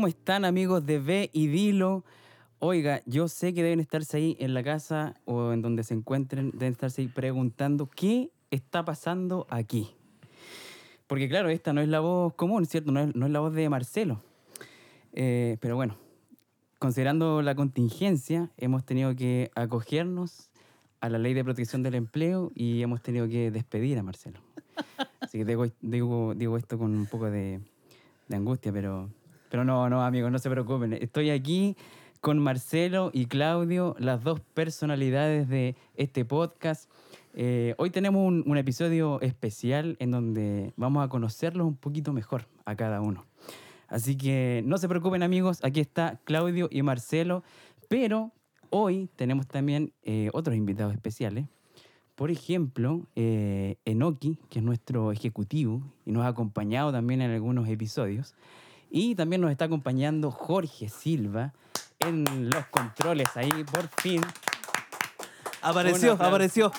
¿Cómo están amigos de B y Dilo? Oiga, yo sé que deben estarse ahí en la casa o en donde se encuentren, deben estarse ahí preguntando qué está pasando aquí. Porque claro, esta no es la voz común, ¿cierto? No es, la voz de Marcelo. Eh, pero bueno, considerando la contingencia, hemos tenido que acogernos a la ley de protección del empleo y hemos tenido que despedir a Marcelo. Así que digo, digo, digo esto con un poco de angustia, pero, pero no, no, amigos, no se preocupen. Estoy aquí con Marcelo y Claudio, las dos personalidades de este podcast. Eh, hoy tenemos un, episodio especial en donde vamos a conocerlos un poquito mejor a cada uno. Así que no se preocupen amigos, aquí está Claudio y Marcelo, pero hoy tenemos también eh, otros invitados especiales. Por ejemplo, eh, Enoki, que es nuestro ejecutivo y nos ha acompañado también en algunos episodios. Y también nos está acompañando Jorge Silva en los controles ahí, por fin. Apareció, apareció.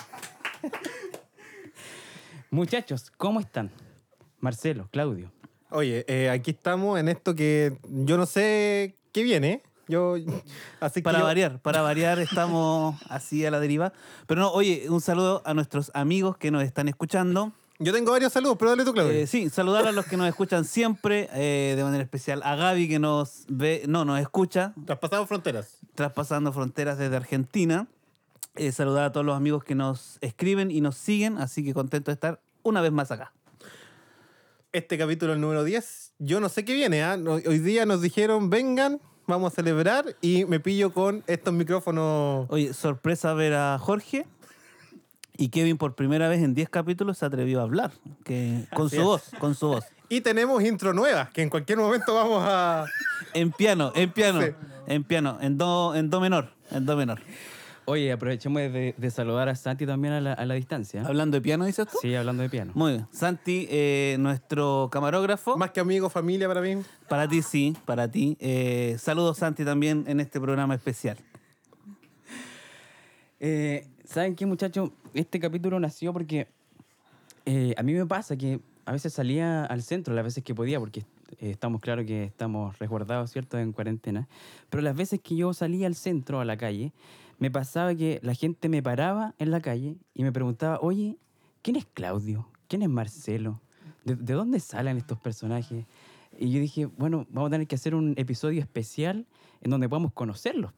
Muchachos, ¿cómo están? Marcelo, Claudio. Oye, eh, aquí estamos en esto que yo no sé qué viene. Yo, así que Para yo- variar, para variar estamos así a la deriva. Pero no, oye, un saludo a nuestros amigos que nos están escuchando. Yo tengo varios saludos, pero dale tú, Claudio. Eh, sí, saludar a los que nos escuchan siempre, eh, de manera especial a Gaby que nos ve, no, nos escucha, Traspasamos fronteras. traspasando fronteras desde Argentina. Eh, saludar a todos los amigos que nos escriben y nos siguen, así que contento de estar una vez más acá. Este capítulo, el número 10. Yo no sé qué viene. ¿ah? Hoy día nos dijeron, vengan, vamos a celebrar. Y me pillo con estos micrófonos. Oye, sorpresa ver a Jorge. Y Kevin por primera vez en 10 capítulos se atrevió a hablar. Que, con Así su es. voz, con su voz. Y tenemos intro nueva, que en cualquier momento vamos a. En piano, en piano, Sí. en piano, en do, en do menor, en do menor. Oye, aprovechemos de, de saludar a Santi también a la, a la distancia. Hablando de piano, dices tú. Sí, hablando de piano. Muy bien. Santi, eh, nuestro camarógrafo. Más que amigo, familia para mí. Para ti, sí, para ti. Eh, saludos, Santi, también en este programa especial. Eh, ¿Saben qué, muchachos? Este capítulo nació porque eh, a mí me pasa que a veces salía al centro, las veces que podía, porque eh, estamos claro que estamos resguardados, ¿cierto?, en cuarentena. Pero las veces que yo salía al centro, a la calle, me pasaba que la gente me paraba en la calle y me preguntaba, oye, ¿quién es Claudio? ¿Quién es Marcelo? ¿De, de dónde salen estos personajes? Y yo dije, bueno, vamos a tener que hacer un episodio especial en donde podamos conocerlos.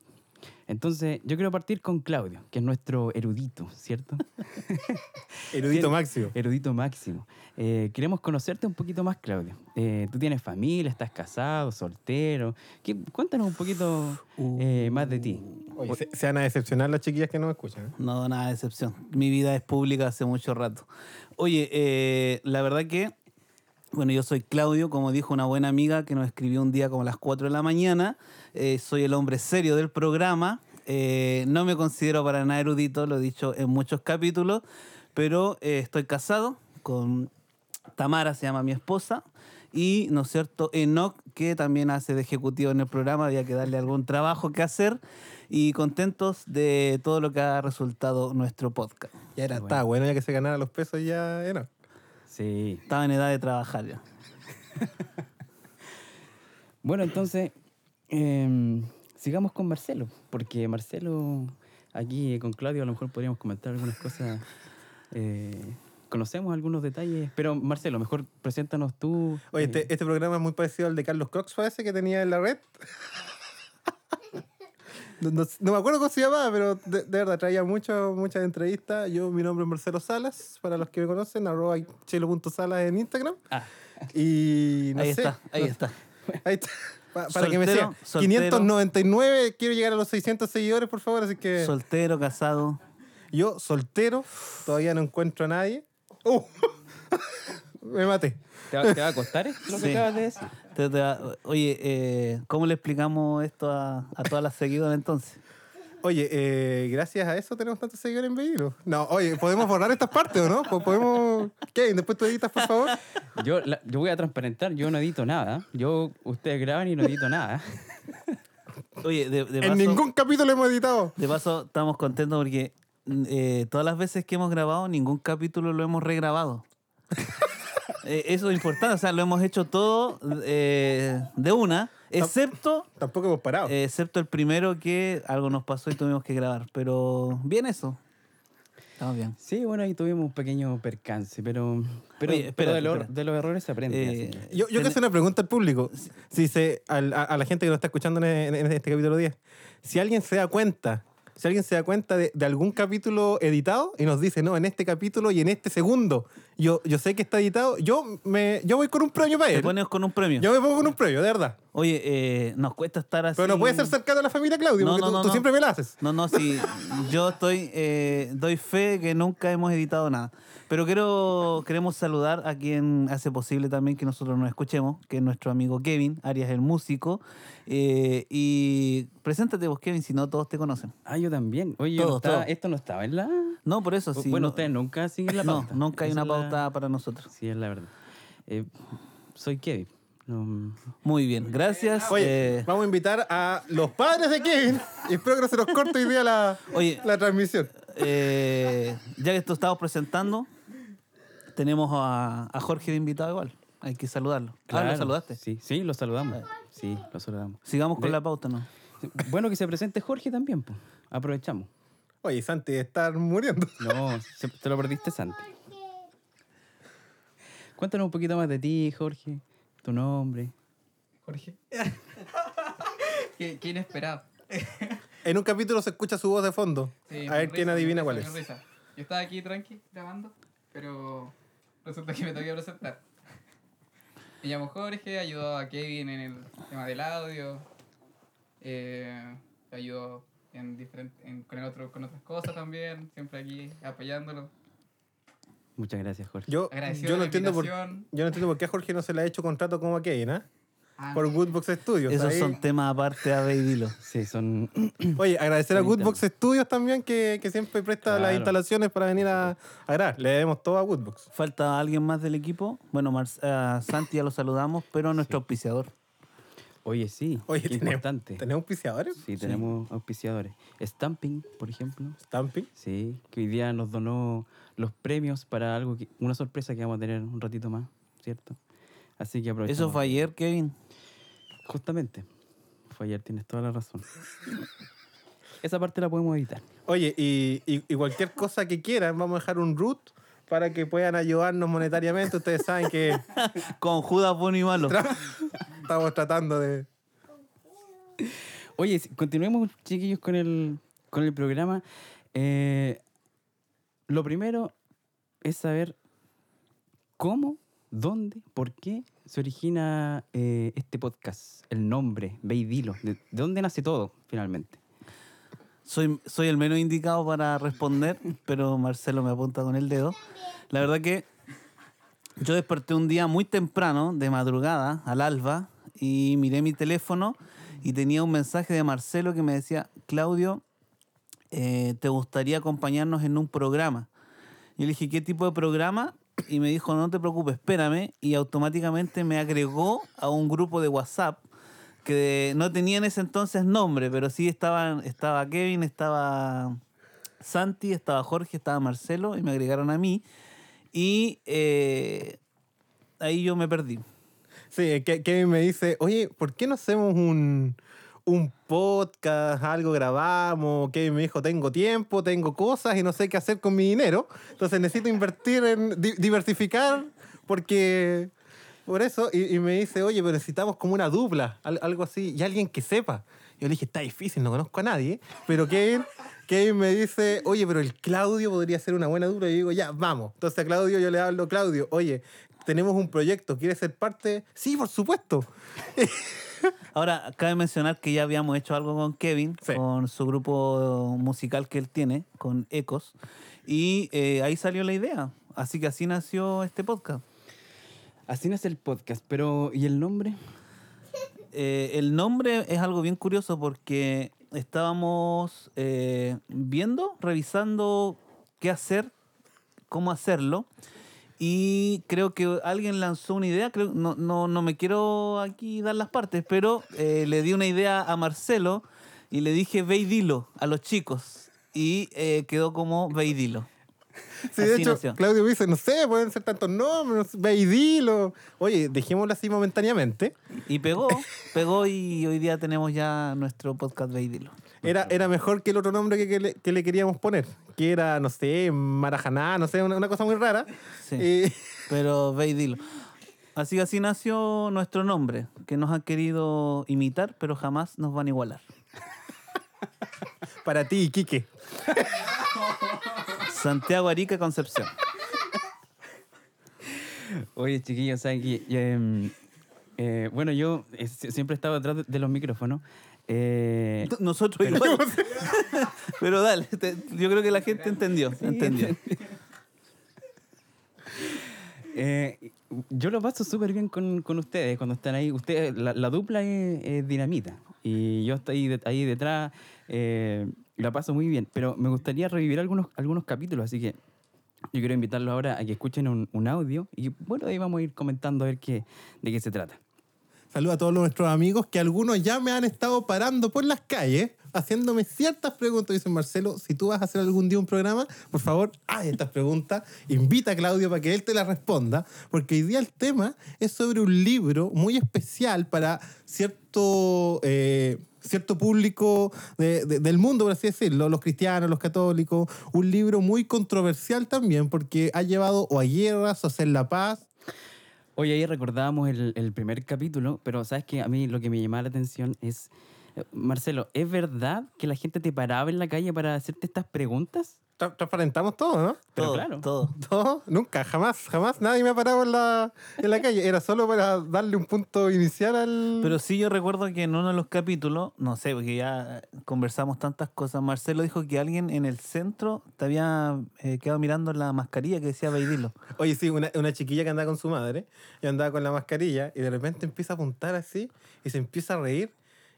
Entonces, yo quiero partir con Claudio, que es nuestro erudito, ¿cierto? Erudito máximo. Erudito máximo. Eh, queremos conocerte un poquito más, Claudio. Eh, Tú tienes familia, estás casado, soltero. ¿Qué- cuéntanos un poquito eh, más de ti. Oye, se, se van a decepcionar las chiquillas que nos escuchan. ¿eh? No, nada de excepción. Mi vida es pública hace mucho rato. Oye, eh, la verdad que, bueno, yo soy Claudio, como dijo una buena amiga que nos escribió un día como a las 4 de la mañana. Eh, soy el hombre serio del programa. Eh, no me considero para nada erudito, lo he dicho en muchos capítulos, pero eh, estoy casado con Tamara, se llama mi esposa. Y, ¿no es cierto?, Enoch, que también hace de ejecutivo en el programa, había que darle algún trabajo que hacer. Y contentos de todo lo que ha resultado nuestro podcast. Ya era, Bueno. estaba bueno ya que se ganara los pesos ya era. Sí. Estaba en edad de trabajar ya. Bueno, entonces, eh, sigamos con Marcelo, porque Marcelo, aquí con Claudio, a lo mejor podríamos comentar algunas cosas. eh, conocemos algunos detalles, pero Marcelo, mejor preséntanos tú. Oye, eh, este, este programa es muy parecido al de Carlos Cox, parece que tenía en la red. No, no- no me acuerdo cómo se llamaba, pero de, de verdad traía mucho, muchas entrevistas. Yo, mi nombre es Marcelo Salas, para los que me conocen, arroba chelo.salas en Instagram. Ah, Y no ahí sé, está, ahí no- está. Ahí está. Pa- para que me sigan. soltero. 599, quiero llegar a los 600 seguidores, por favor, así que Soltero, casado. yo, soltero, todavía no encuentro a nadie. ¡Uh! me maté. ¿te, va, te va a costar lo que Sí. acabas de decir? Te- te va- oye, eh, ¿cómo le explicamos esto a, a todas las seguidoras entonces? Oye, eh, gracias a eso tenemos tantos seguidores en Vehículo. No, oye, ¿podemos borrar estas partes o no? Po- ¿Podemos...? ¿Qué? Después tú editas, por favor. Yo, la- yo voy a transparentar, yo no edito nada. Yo, ustedes graban y no edito nada. Oye, de, de En paso, ningún capítulo hemos editado. de paso estamos contentos porque eh, todas las veces que hemos grabado, ningún capítulo lo hemos regrabado. Eh, eso es importante, o sea, lo hemos hecho todo eh, de una, Excepto, Tampoco hemos parado. eh, excepto el primero que algo nos pasó y tuvimos que grabar. Pero bien eso. Estamos bien. Sí, bueno, ahí tuvimos un pequeño percance, pero, pero, Oye, pero de, los- espérate. de los errores se aprende. Eh, así que- Yo, yo quiero hacer una pregunta al público. Si se, al- a, a la gente que nos está escuchando en, en este capítulo 10. Si alguien se da cuenta, si alguien se da cuenta de, de algún capítulo editado y nos dice, no, en este capítulo y en este segundo, yo, yo sé que está editado, yo, me, yo voy con un premio para Te él. pones con un premio. Yo me pongo con un premio, de verdad. Oye, eh, nos cuesta estar así. Pero no puede ser cercano a la familia Claudio, No, porque no, tú, no, tú no. siempre me la haces. No, no, sí. Yo estoy, eh, doy fe que nunca hemos editado nada. Pero quiero, queremos saludar a quien hace posible también que nosotros nos escuchemos, que es nuestro amigo Kevin, Arias el músico. Eh, y preséntate vos, Kevin, si no todos te conocen. Ah, yo también. Oye, no estaba- todos. esto no estaba en la... No, por eso sí. bueno, no, ustedes nunca siguen la no, pauta. nunca hay una la- pauta para nosotros. Sí, es la verdad. Eh, soy Kevin. No, Muy bien, gracias. Oye, eh, vamos a invitar a los padres de Kevin y espero que no se nos corte hoy día la, Oye. la transmisión. eh, ya que esto estamos presentando, tenemos a, a Jorge de invitado igual. Hay que saludarlo. Ah, Claro, ¿lo saludaste? Sí, sí, lo saludamos. Sí, lo saludamos. Sigamos con De- la pauta, ¿no? Bueno, que se presente Jorge también, pues. Aprovechamos. Oye, Santi, estar muriendo. No, se- te lo perdiste, Santi. Cuéntanos un poquito más de ti, Jorge. Tu nombre. Jorge. qué, qué inesperado. En un capítulo se escucha su voz de fondo. Sí, a ver quién adivina cuál es. risa. Yo estaba aquí tranqui grabando, pero resulta que me tengo que presentar. Me llamo Jorge, ayudo a Kevin en el tema del audio. Eh, ayudo en diferente, en- con, el otro, con otras cosas también, siempre aquí apoyándolo. Muchas gracias, Jorge. Yo, Agradecido yo, no la entiendo por, yo no entiendo por qué a Jorge no se le ha hecho contrato como a Kevin, ¿ah? Ah, Por Goodbox Studios. Esos ahí. son temas aparte a ver y dilo. Sí, son. Oye, agradecer a. Goodbox Studios también que, que siempre presta las Claro. instalaciones para venir a, a grabar. Le debemos todo a Goodbox. ¿Falta alguien más del equipo? Bueno, Mar- a Santi ya lo saludamos, pero a nuestro auspiciador. Oye, sí. Oye, qué tenemos, importante. ¿tenemos auspiciadores? Sí, tenemos auspiciadores. Stamping, por ejemplo. Stamping. Sí, que hoy día nos donó los premios para algo, que, una sorpresa que vamos a tener un ratito más, ¿cierto? Así que aprovechamos. Eso fue ayer, Kevin. Justamente. Fue ayer, tienes toda la razón. Esa parte la podemos editar. Oye, y, y- y cualquier cosa que quieran, vamos a dejar un root para que puedan ayudarnos monetariamente. Ustedes saben que Con Judas bueno y malo. estamos tratando de... Oye, continuemos, chiquillos, con el, con el programa. Eh, lo primero es saber cómo, dónde, por qué se origina eh, este podcast, el nombre, Ve y Dilo. ¿De, de dónde nace todo, finalmente? Soy, soy el menos indicado para responder, pero Marcelo me apunta con el dedo. La verdad que yo desperté un día muy temprano, de madrugada, al alba, y miré mi teléfono y tenía un mensaje de Marcelo que me decía, Claudio, eh, ¿te gustaría acompañarnos en un programa? Yo le dije, ¿qué tipo de programa? Y me dijo, no te preocupes, espérame. Y automáticamente me agregó a un grupo de WhatsApp que no tenía en ese entonces nombre, pero sí estaban, estaba Kevin, estaba Santi, estaba Jorge, estaba Marcelo y me agregaron a mí. Y eh, ahí yo me perdí. Sí, Kevin me dice, oye, ¿por qué no hacemos un, un podcast, algo grabamos? Kevin me dijo, tengo tiempo, tengo cosas y no sé qué hacer con mi dinero. Entonces necesito invertir en di- diversificar porque... Por eso, y, y me dice, oye, pero necesitamos como una dupla, al- algo así, y alguien que sepa. Yo le dije, está difícil, no conozco a nadie. Pero Kevin, Kevin me dice, oye, pero el Claudio podría ser una buena dupla. Y digo, ya, vamos. Entonces a Claudio yo le hablo, Claudio, oye, tenemos un proyecto, ¿quieres ser parte? Sí, por supuesto. Ahora, cabe mencionar que ya habíamos hecho algo con Kevin, Sí. con su grupo musical que él tiene, con Ecos, y eh, ahí salió la idea. Así que así nació este podcast. Así nace el podcast, pero ¿y el nombre? Eh, el nombre es algo bien curioso porque estábamos eh, viendo, revisando qué hacer, cómo hacerlo. Y creo que alguien lanzó una idea, creo, no, no, no me quiero aquí dar las partes, pero eh, le di una idea a Marcelo y le dije ve y dilo a los chicos. Y eh, quedó como ve y dilo. Sí, de hecho, nació. Claudio dice, no sé, pueden ser tantos nombres, ve y dilo. Oye, dejémoslo así momentáneamente. Y pegó, pegó y hoy día tenemos ya nuestro podcast Veidilo. Era, era mejor que el otro nombre que, que le, que le queríamos poner, que era, no sé, Marajaná, no sé, una, una cosa muy rara. Sí. Y- Pero Veidilo. Así así nació nuestro nombre, que nos han querido imitar, pero jamás nos van a igualar. para ti, Quique. Santiago Arica Concepción. Oye, chiquillos, ¿saben? Em, eh, bueno, yo eh, si- siempre he estado detrás de, de los micrófonos. Eh, Nosotros igual. pero dale, te- yo creo que la gente entendió. entendió. eh, yo lo paso súper bien con, con ustedes cuando están ahí. Ustedes, la, la dupla es, es dinamita. Y yo estoy ahí, de- ahí detrás. eh, la paso muy bien. Pero me gustaría revivir algunos, algunos capítulos, así que yo quiero invitarlos ahora a que escuchen un, un audio. Y bueno, ahí vamos a ir comentando a ver qué, de qué se trata. Saludos a todos nuestros amigos que algunos ya me han estado parando por las calles haciéndome ciertas preguntas. Dicen, Marcelo, si tú vas a hacer algún día un programa, por favor, haz estas preguntas. Invita a Claudio para que él te las responda, porque hoy día el tema es sobre un libro muy especial para cierto... eh, cierto público de- de- del mundo, por así decirlo, los cristianos, los católicos, un libro muy controversial también porque ha llevado o a guerras o a hacer la paz, Hoy ahí recordábamos el, el primer capítulo, pero sabes que a mí lo que me llamaba la atención es, eh, Marcelo, ¿es verdad que la gente te paraba en la calle para hacerte estas preguntas? Tra- transparentamos todo, ¿no? Pero todo, claro. todo. No, nunca, jamás, jamás nadie me ha parado en la, en la calle. Era solo para darle un punto inicial al. Pero sí yo recuerdo que en uno de los capítulos, no sé, porque ya conversamos tantas cosas, Marcelo dijo que alguien en el centro te había eh, quedado mirando la mascarilla que decía Veidilo. Oye, sí, una, una chiquilla que andaba con su madre y andaba con la mascarilla y de repente empieza a apuntar así y se empieza a reír.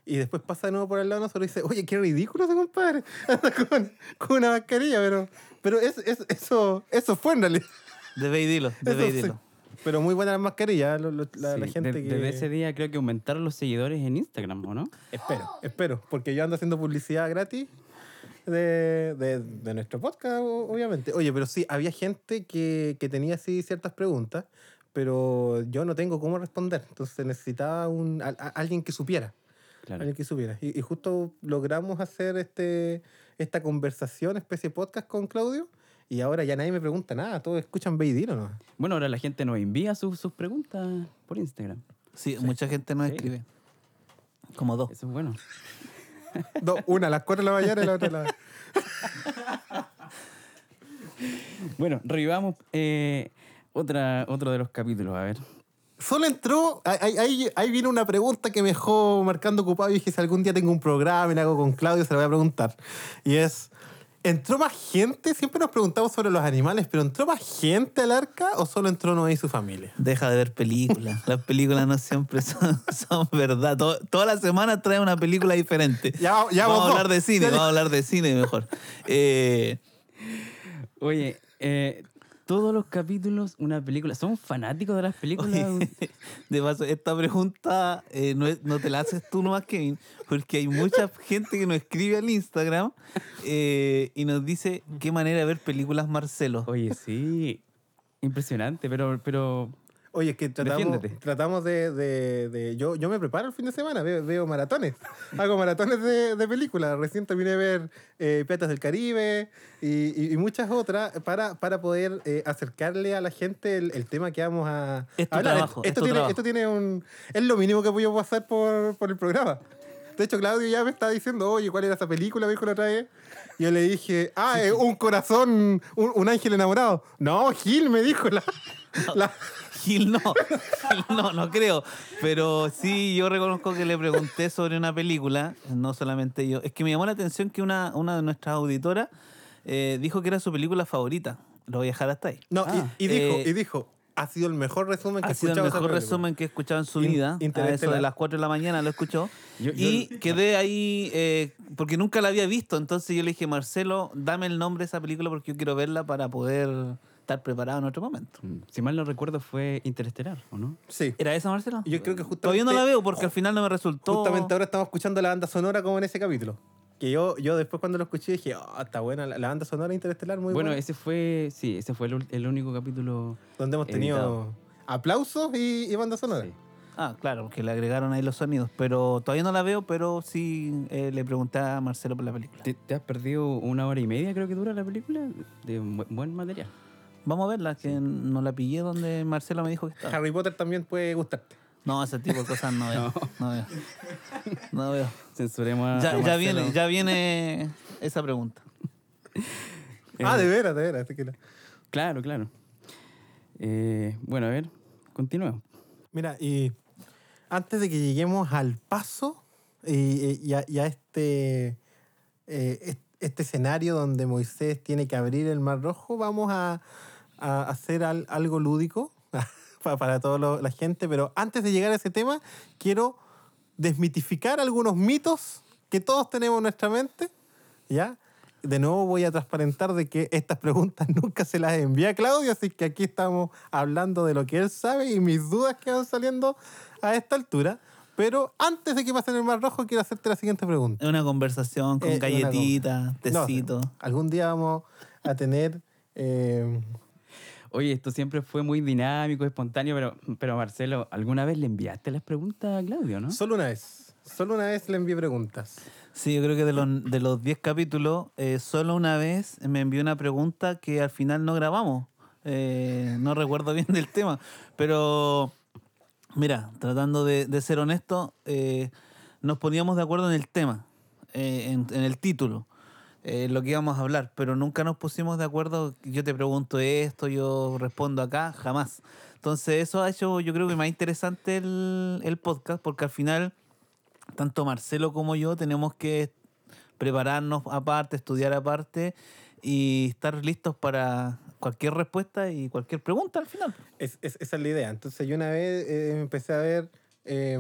Y después pasa de nuevo por el lado de nosotros y dice, oye, qué ridículo ese compadre. Anda con, con una mascarilla, pero, pero es- es- eso, eso fue en realidad. De Veidilo, de Eso sí. Pero muy buena la mascarilla, lo- lo- la, la Sí, gente de- que... Desde ese día creo que aumentaron los seguidores en Instagram, ¿o no? Espero, espero, porque yo ando haciendo publicidad gratis de, de- de nuestro podcast, obviamente. Oye, pero sí, había gente que, que tenía así ciertas preguntas, pero yo no tengo cómo responder. Entonces necesitaba un, a- a- alguien que supiera. Claro. Alguien que supiera. Y, y justo logramos hacer este, esta conversación, especie de podcast con Claudio, y ahora ya nadie me pregunta nada, todos escuchan Beidino, ¿no? Bueno, ahora la gente nos envía sus, sus preguntas por Instagram. Sí, mucha gente nos Sí. escribe. Como dos. Eso es bueno. Dos, una a las cuatro de la mañana y la otra a la... Bueno, revivamos eh, otra, otro de los capítulos, a ver. Solo entró, ahí, ahí, ahí vino una pregunta que me dejó marcando ocupado y dije, si algún día tengo un programa y lo hago con Claudio, se lo voy a preguntar. Y es, ¿entró más gente? Siempre nos preguntamos sobre los animales, pero ¿entró más gente al arca o solo entró Noé y su familia? Deja de ver películas. Las películas no siempre son, son verdad. To- toda la semana trae una película diferente. Ya- ya vamos a hablar de cine, Ya- vamos a hablar de cine mejor. Eh, Oye, eh, todos los capítulos, una película. ¿Son fanáticos de las películas? Oye, de paso, esta pregunta eh, no, es- no te la haces tú nomás, Kevin, porque hay mucha gente que nos escribe al Instagram eh, y nos dice qué manera de ver películas Marcelo. Oye, sí. Impresionante, pero, pero Oye, es que tratamos, tratamos de, de- de- yo, yo me preparo el fin de semana, veo, veo maratones. Hago maratones de, de películas. Recién terminé de ver eh, Piratas del Caribe y, y- y muchas otras para, para poder eh, acercarle a la gente el, el tema que vamos a Es tu hablar. trabajo, es esto, tu tiene, esto tiene un... Es lo mínimo que puedo hacer por, por el programa. De hecho, Claudio ya me está diciendo, oye, ¿cuál era esa película? Me dijo la otra vez. Y yo le dije, ah, es un corazón, un, un ángel enamorado. No, Gil me dijo la... la- Gil no, Gil no, no creo. Pero sí, yo reconozco que le pregunté sobre una película, no solamente yo. Es que me llamó la atención que una, una de nuestras auditoras eh, dijo que era su película favorita. Lo voy a dejar hasta ahí. No, Ah, y, y dijo, eh, y dijo, ha sido el mejor resumen que he Ha sido el mejor película". resumen que he escuchado en su In- vida. A eso de las 4 de la mañana lo escuchó. Yo- y yo- quedé ahí eh, porque nunca la había visto. Entonces yo le dije, Marcelo, dame el nombre de esa película porque yo quiero verla para poder estar preparado en otro momento. mm, si mal no recuerdo, fue Interestelar, ¿o no? Sí. ¿Era esa, Marcelo? Y Yo creo que justamente, Todavía no la veo porque al final no me resultó. justamente ahora estamos escuchando la banda sonora como en ese capítulo. Que yo, yo después cuando lo escuché dije, oh, está buena la, la banda sonora interestelar, muy bueno, buena. ese fue, sí, ese fue el, único capítulo. Donde hemos tenido editado. aplausos y, y banda sonora. sí. Ah, claro, porque le agregaron ahí los sonidos, pero todavía no la veo, pero sí eh, le pregunté a Marcelo por la película. ¿Te, te has perdido una hora y media, creo que dura la película, de buen material. Vamos a verla, que no la pillé donde Marcelo me dijo que estaba. Harry Potter también puede gustarte. No, ese tipo de cosas no veo. No, veo. No veo. Censuremos a, a Ya, viene, ya viene esa pregunta. Ah, de veras, de veras. Claro, claro. Eh, bueno, a ver, continuemos. Mira, y antes de que lleguemos al paso y, y a, y a este, eh, est- este escenario donde Moisés tiene que abrir el mar rojo, vamos a, a hacer al- algo lúdico para, para toda la gente. Pero antes de llegar a ese tema, quiero desmitificar algunos mitos que todos tenemos en nuestra mente. ¿Ya? De nuevo voy a transparentar de que estas preguntas nunca se las envía Claudio, así que aquí estamos hablando de lo que él sabe y mis dudas que van saliendo a esta altura. Pero antes de que pasen el mar rojo, quiero hacerte la siguiente pregunta. Es una conversación con Eh, galletitas, No, tecito. algún día vamos a tener... eh, Oye, esto siempre fue muy dinámico, espontáneo, pero, pero Marcelo, ¿alguna vez le enviaste las preguntas a Claudio, no? Solo una vez. Solo una vez le envié preguntas. Sí, yo creo que de los, de los 10 capítulos, eh, solo una vez me envió una pregunta que al final no grabamos. Eh, no recuerdo bien del tema, pero mira, tratando de, de ser honesto, eh, nos poníamos de acuerdo en el tema, eh, en, en el título, eh, lo que íbamos a hablar, pero nunca nos pusimos de acuerdo. Yo te pregunto esto, yo respondo acá, jamás. Entonces eso ha hecho yo creo que más interesante el, el podcast, porque al final tanto Marcelo como yo tenemos que prepararnos aparte, estudiar aparte y estar listos para cualquier respuesta y cualquier pregunta al final. Es, es- esa es la idea. Entonces yo una vez eh, empecé a ver... eh,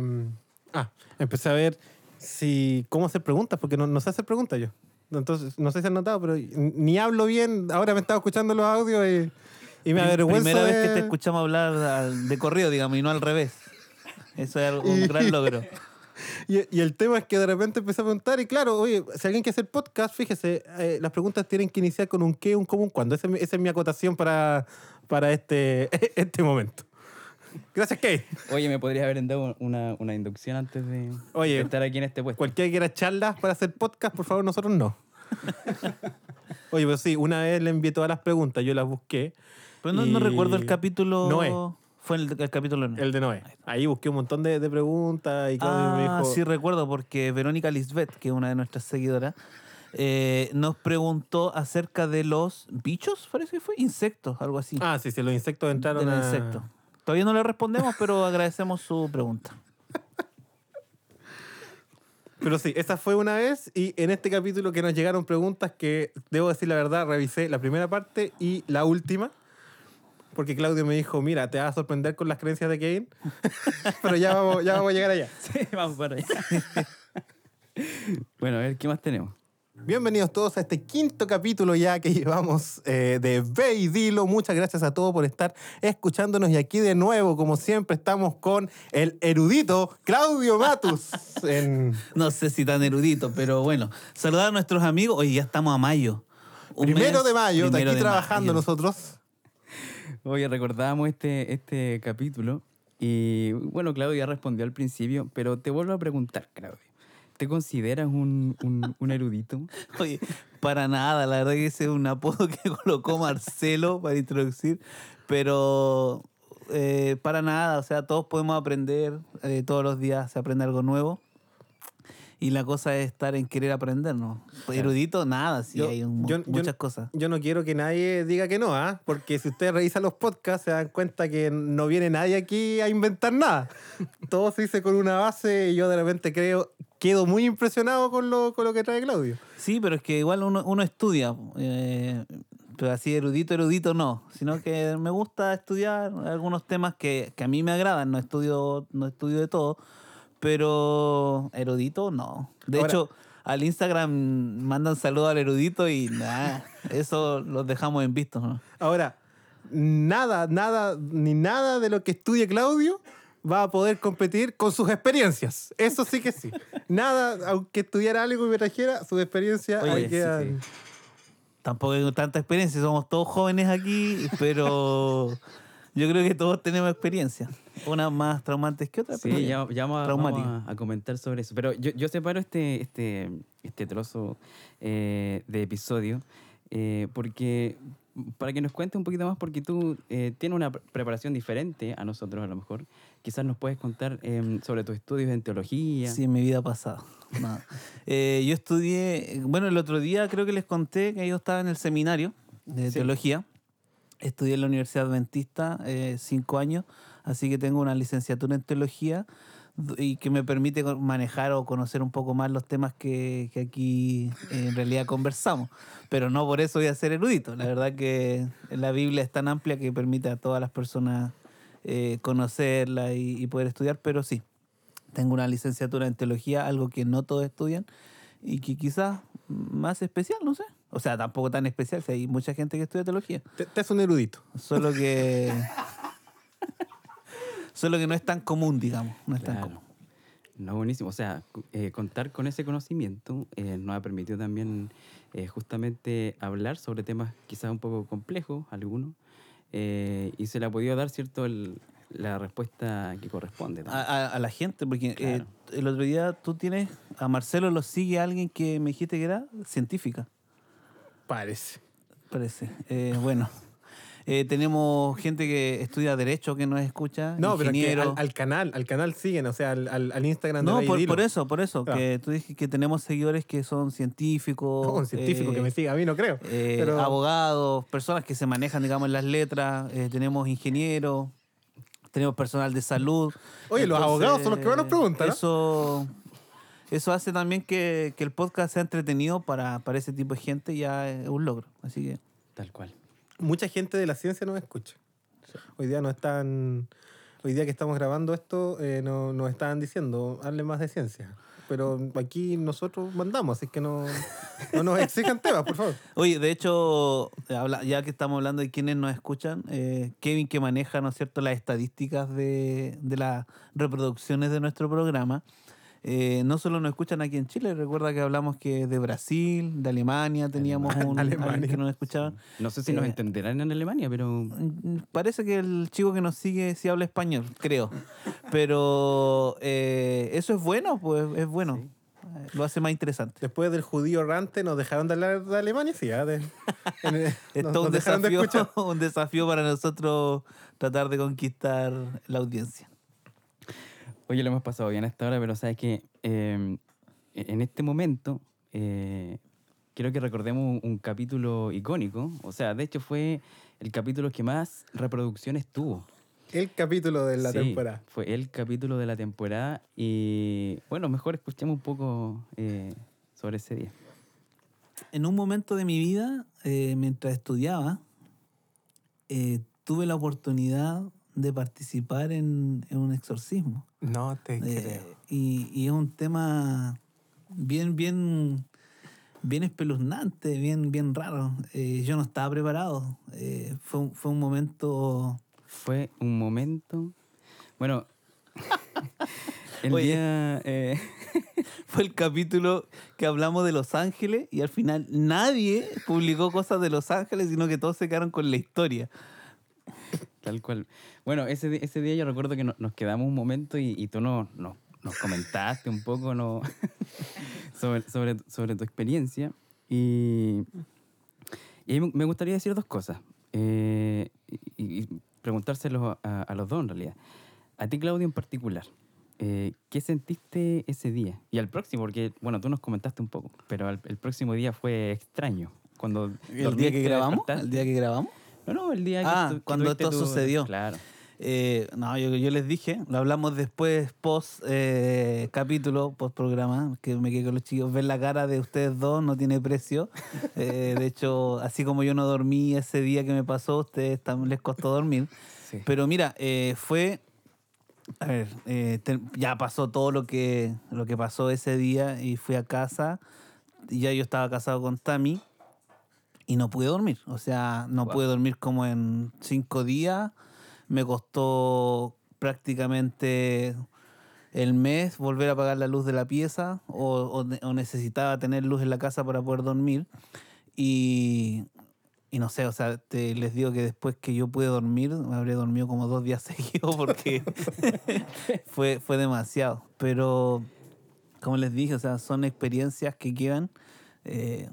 ah, empecé a ver si cómo hacer preguntas, porque no, no sé hacer preguntas yo. Entonces, no sé si han notado, pero ni hablo bien. Ahora me estaba escuchando los audios y, y me avergüenzo Primera vez que te escuchamos hablar de corrido, digamos, y no al revés. Eso es un Y- gran logro. Y, y el tema es que de repente empecé a preguntar, y claro, oye, si alguien quiere hacer podcast, fíjese, eh, las preguntas tienen que iniciar con un qué, un cómo, un cuándo. Esa, es mi- esa es mi acotación para, para este, este momento. Gracias, Kate. Oye, ¿me podrías haber dado una, una inducción antes de Oye, de estar aquí en este puesto? Cualquiera que quiera charlas para hacer podcast, por favor, nosotros no. Oye, pues sí, una vez le envié todas las preguntas, yo las busqué. Pero no, no y- recuerdo el capítulo. Noé. Fue el, el capítulo Noé. El de Noé. Ahí busqué un montón de, de preguntas y Claudio me Ah, dijo... sí recuerdo porque Verónica Lisbeth, que es una de nuestras seguidoras, eh, nos preguntó acerca de los bichos, parece que fue, insectos, algo así. Ah, sí, sí, los insectos entraron de los a... insectos. Todavía no le respondemos, pero agradecemos su pregunta. Pero sí, esa fue una vez y en este capítulo que nos llegaron preguntas que, debo decir la verdad, revisé la primera parte y la última. Porque Claudio me dijo, mira, te vas a sorprender con las creencias de Kevin. Pero ya vamos, ya vamos a llegar allá. Sí, vamos para allá. bueno, a ver, ¿qué más tenemos? Bienvenidos todos a este quinto capítulo ya que llevamos eh, de Ve y Dilo. Muchas gracias a todos por estar escuchándonos. Y aquí de nuevo, como siempre, estamos con el erudito Claudio Matus. en No sé si tan erudito, pero bueno. Saludar a nuestros amigos. Hoy ya estamos a mayo. Un primero mes, de mayo, de primero aquí de trabajando mayo. nosotros. Oye, recordábamos este, este capítulo y bueno, Claudio ya respondió al principio, pero te vuelvo a preguntar, Claudio. ¿Te consideras un, un- un erudito? Oye, para nada, la verdad que ese es un apodo que colocó Marcelo para introducir, pero eh, para nada, o sea, todos podemos aprender, eh, todos los días se aprende algo nuevo. Y la cosa es estar en querer aprender, ¿no? Erudito, nada, sí, Yo- hay un- yo- yo- muchas cosas. Yo no quiero que nadie diga que no, ¿ah? Porque si ustedes revisan los podcasts se dan cuenta que no viene nadie aquí a inventar nada. Todo se dice con una base y yo de repente creo, quedo muy impresionado con lo, con lo que trae Claudio. Sí, pero es que igual uno, uno estudia, eh, pero así erudito, erudito no, sino que me gusta estudiar algunos temas que, que a mí me agradan, no estudio, no estudio de todo, pero erudito no. De Ahora- hecho, al Instagram mandan saludos al erudito y nada, eso los dejamos en visto, ¿no? Ahora, nada, nada, ni nada de lo que estudie Claudio va a poder competir con sus experiencias. Eso sí que sí. Nada, aunque estudiara algo y me trajera, su experiencia Oye, ahí sí, quedan. Tampoco tengo tanta experiencia, somos todos jóvenes aquí, pero yo creo que todos tenemos experiencia. Unas más traumantes que otras. pero Sí, ya. ya, ya vamos, vamos a- a comentar sobre eso. Pero yo, yo separo este, este, este trozo eh, de episodio eh, porque para que nos cuentes un poquito más, porque tú eh, tienes una pre- preparación diferente a nosotros a lo mejor. Quizás nos puedes contar em, sobre tus estudios en teología. Sí, en mi vida pasada. No. Eh, yo estudié, bueno, el otro día creo que les conté que yo estaba en el seminario de Sí. teología. Estudié en la Universidad Adventista eh, cinco años, así que tengo una licenciatura en teología y que me permite manejar o conocer un poco más los temas que, que aquí eh, en realidad conversamos. Pero no por eso voy a ser erudito. La verdad que la Biblia es tan amplia que permite a todas las personas eh, conocerla y, y poder estudiar, pero sí, tengo una licenciatura en teología, algo que no todos estudian y que quizás más especial, no sé. O sea, tampoco tan especial, si hay mucha gente que estudia teología. Te, te es un erudito. Solo que. solo que no es tan común, digamos. No es tan Claro. común. No, buenísimo. O sea, eh, contar con ese conocimiento eh, nos ha permitido también eh, justamente hablar sobre temas quizás un poco complejos, algunos, eh, y se le ha podido dar, ¿cierto?, el- la respuesta que corresponde. A, a- a la gente, porque eh, Claro. el otro día tú tienes. A Marcelo lo sigue alguien que me dijiste que era científica, Parece. parece. Eh, bueno. Eh, tenemos gente que estudia Derecho que nos escucha. No, pero que al, al canal, al canal siguen, o sea, al, al- al Instagram de No, por, eso, por eso. Claro. Que tú dijiste que tenemos seguidores que son científicos. No, un científico eh, que me siga, a mí no creo. eh, pero abogados, personas que se manejan, digamos, en las letras, eh, tenemos ingenieros, tenemos personal de salud. Oye, los abogados son los que más nos preguntan, ¿no? Eso, eso hace también que, que el podcast sea entretenido para, para ese tipo de gente, ya es un logro. Así que, Tal cual. Mucha gente de la ciencia nos escucha. Hoy día no están, hoy día que estamos grabando esto, eh, no- nos estaban diciendo, hable más de ciencia. Pero aquí nosotros mandamos, así que no, no nos exijan temas, por favor. oye, de hecho, ya que estamos hablando de quienes nos escuchan, eh, Kevin que maneja, ¿no es cierto?, las estadísticas de, de las reproducciones de nuestro programa. Eh, no solo nos escuchan aquí en Chile, recuerda que hablamos que de Brasil, de Alemania teníamos un alguien Alemania. que nos escuchaba. No sé si nos Eh, entenderán en Alemania, pero Mm, Parece que el chico que nos sigue sí habla español, creo. Pero eh, eso es bueno, pues es bueno. Eh, Lo hace más interesante. Después del judío errante, nos dejaron de hablar de Alemania, sí, ¿ah? De- en- nos- un nos dejaron de desafío, un desafío para nosotros tratar de conquistar la audiencia. Oye, lo hemos pasado bien hasta ahora, pero sabes que en este momento eh, quiero que recordemos un, un capítulo icónico. O sea, de hecho fue el capítulo que más reproducciones tuvo. El capítulo de la Sí, temporada. Fue el capítulo de la temporada y bueno, mejor escuchemos un poco eh, sobre ese día. En un momento de mi vida, eh, mientras estudiaba, eh, tuve la oportunidad de participar en, en un exorcismo. No te Eh, y, y es un tema bien, bien, bien espeluznante, bien, bien raro. Eh, yo no estaba preparado. Eh, fue, un- fue un momento. Fue un momento. Bueno, el Oye. día. eh, Fue el capítulo que hablamos de Los Ángeles y al final nadie publicó cosas de Los Ángeles, sino que todos se quedaron con la historia. Tal cual. Bueno, ese, ese día yo recuerdo que no- nos quedamos un momento y, y tú no, no- nos comentaste un poco no, sobre, sobre, sobre tu experiencia. Y, y me- gustaría decir dos cosas. eh, y, y preguntárselo a, a los dos en realidad. A ti, Claudio, en particular. eh, ¿Qué sentiste ese día? Y al próximo, porque, bueno, tú nos comentaste un poco, pero al- el próximo día fue extraño. Cuando ¿El día que grabamos? ¿El día que grabamos? No, no, el día que Ah, que cuando esto tu- sucedió. Claro. Eh, no, yo, yo les dije, lo hablamos después, post eh, capítulo, post programa, que me quedé con los chicos. Ver la cara de ustedes dos no tiene precio. Eh, de hecho, así como yo no dormí ese día que me pasó, a ustedes también les costó dormir. Sí. Pero mira, eh, fue. A ver, eh, te- ya pasó todo lo que, lo que pasó ese día y fui a casa. Y ya yo estaba casado con Tami y no pude dormir. O sea, no Guau. pude dormir como en cinco días. Me costó prácticamente el mes volver a pagar la luz de la pieza o, o ne- o necesitaba tener luz en la casa para poder dormir. Y, y no sé, o sea, te, les digo que después que yo pude dormir, me habré dormido como dos días seguidos porque fue, fue demasiado. Pero, como les dije, o sea, son experiencias que quedan. Eh,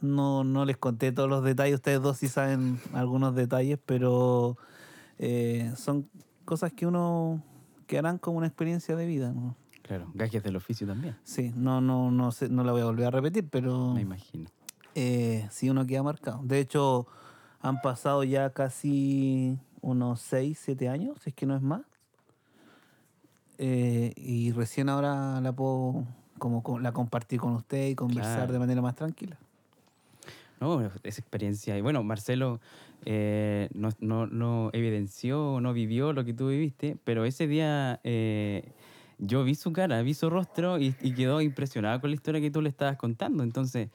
no, no les conté todos los detalles, ustedes dos sí saben algunos detalles, pero eh, son cosas que uno que harán como una experiencia de vida. ¿no? Claro, gajes del oficio también, Sí, no, no, no, sé, no la voy a volver a repetir, pero me imagino. eh, sí uno queda marcado. De hecho, han pasado ya casi unos 6, 7 años, si es que no es más. Eh, y recién ahora la puedo como co- la compartir con usted y conversar Claro. de manera más tranquila. No, esa experiencia. Y bueno, Marcelo eh, no, no, no evidenció, no vivió lo que tú viviste, pero ese día eh, yo vi su cara, vi su rostro y, y quedó impresionado con la historia que tú le estabas contando. Entonces,